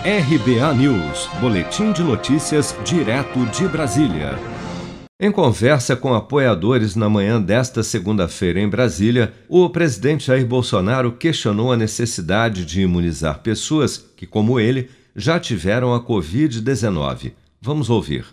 RBA News, Boletim de Notícias, direto de Brasília. Em conversa com apoiadores na manhã desta segunda-feira em Brasília, o presidente Jair Bolsonaro questionou a necessidade de imunizar pessoas que, como ele, já tiveram a Covid-19. Vamos ouvir.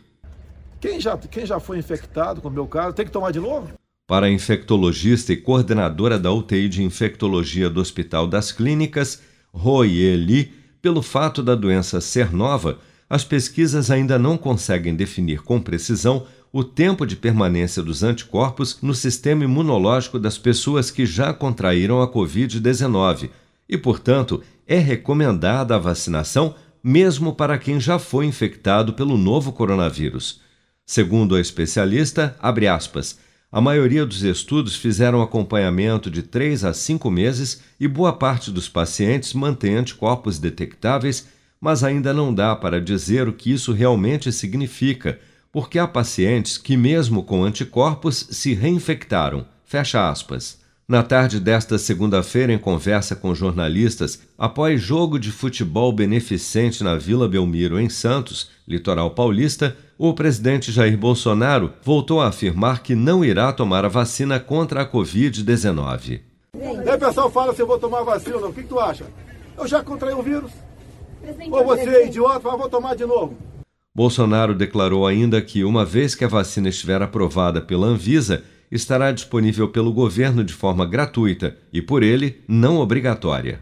Quem já, quem já foi infectado, como é o meu caso, tem que tomar de novo? Para a infectologista e coordenadora da UTI de infectologia do Hospital das Clínicas, Royeli, pelo fato da doença ser nova, as pesquisas ainda não conseguem definir com precisão o tempo de permanência dos anticorpos no sistema imunológico das pessoas que já contraíram a Covid-19 e, portanto, é recomendada a vacinação mesmo para quem já foi infectado pelo novo coronavírus. Segundo a especialista, aspas, a maioria dos estudos fizeram acompanhamento de 3 a 5 meses e boa parte dos pacientes mantém anticorpos detectáveis, mas ainda não dá para dizer o que isso realmente significa, porque há pacientes que, mesmo com anticorpos, se reinfectaram. Fecha aspas. Na tarde desta segunda-feira, em conversa com jornalistas, após jogo de futebol beneficente na Vila Belmiro, em Santos, litoral paulista, o presidente Jair Bolsonaro voltou a afirmar que não irá tomar a vacina contra a Covid-19. E aí, pessoal fala se eu vou tomar vacina ou não. O que, que tu acha? Eu já contraí o vírus. Ou você é idiota, mas vou tomar de novo. Bolsonaro declarou ainda que, uma vez que a vacina estiver aprovada pela Anvisa, estará disponível pelo governo de forma gratuita e, por ele, não obrigatória.